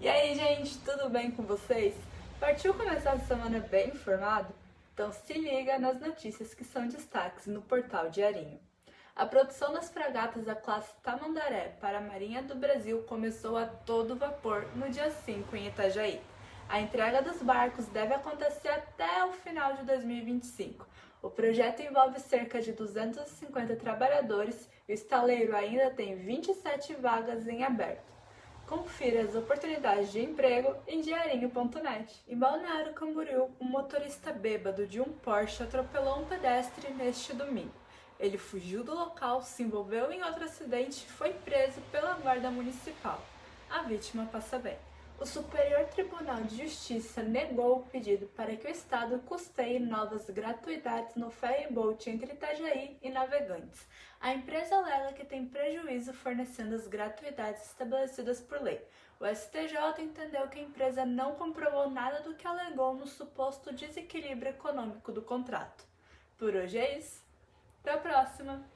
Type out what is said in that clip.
E aí, gente, tudo bem com vocês? Partiu começar a semana bem informado? Então se liga nas notícias que são destaques no portal Diarinho. A produção das fragatas da classe Tamandaré para a Marinha do Brasil começou a todo vapor no dia 5 em Itajaí. A entrega dos barcos deve acontecer até o final de 2025. O projeto envolve cerca de 250 trabalhadores e o estaleiro ainda tem 27 vagas em aberto. Confira as oportunidades de emprego em diarinho.net. Em Balneário Camboriú, um motorista bêbado de um Porsche atropelou um pedestre neste domingo. Ele fugiu do local, se envolveu em outro acidente e foi preso pela guarda municipal. A vítima passa bem. O Superior Tribunal de Justiça negou o pedido para que o Estado custeie novas gratuidades no ferryboat entre Itajaí e Navegantes. A empresa alega que tem prejuízo fornecendo as gratuidades estabelecidas por lei. O STJ entendeu que a empresa não comprovou nada do que alegou no suposto desequilíbrio econômico do contrato. Por hoje é isso. Até a próxima!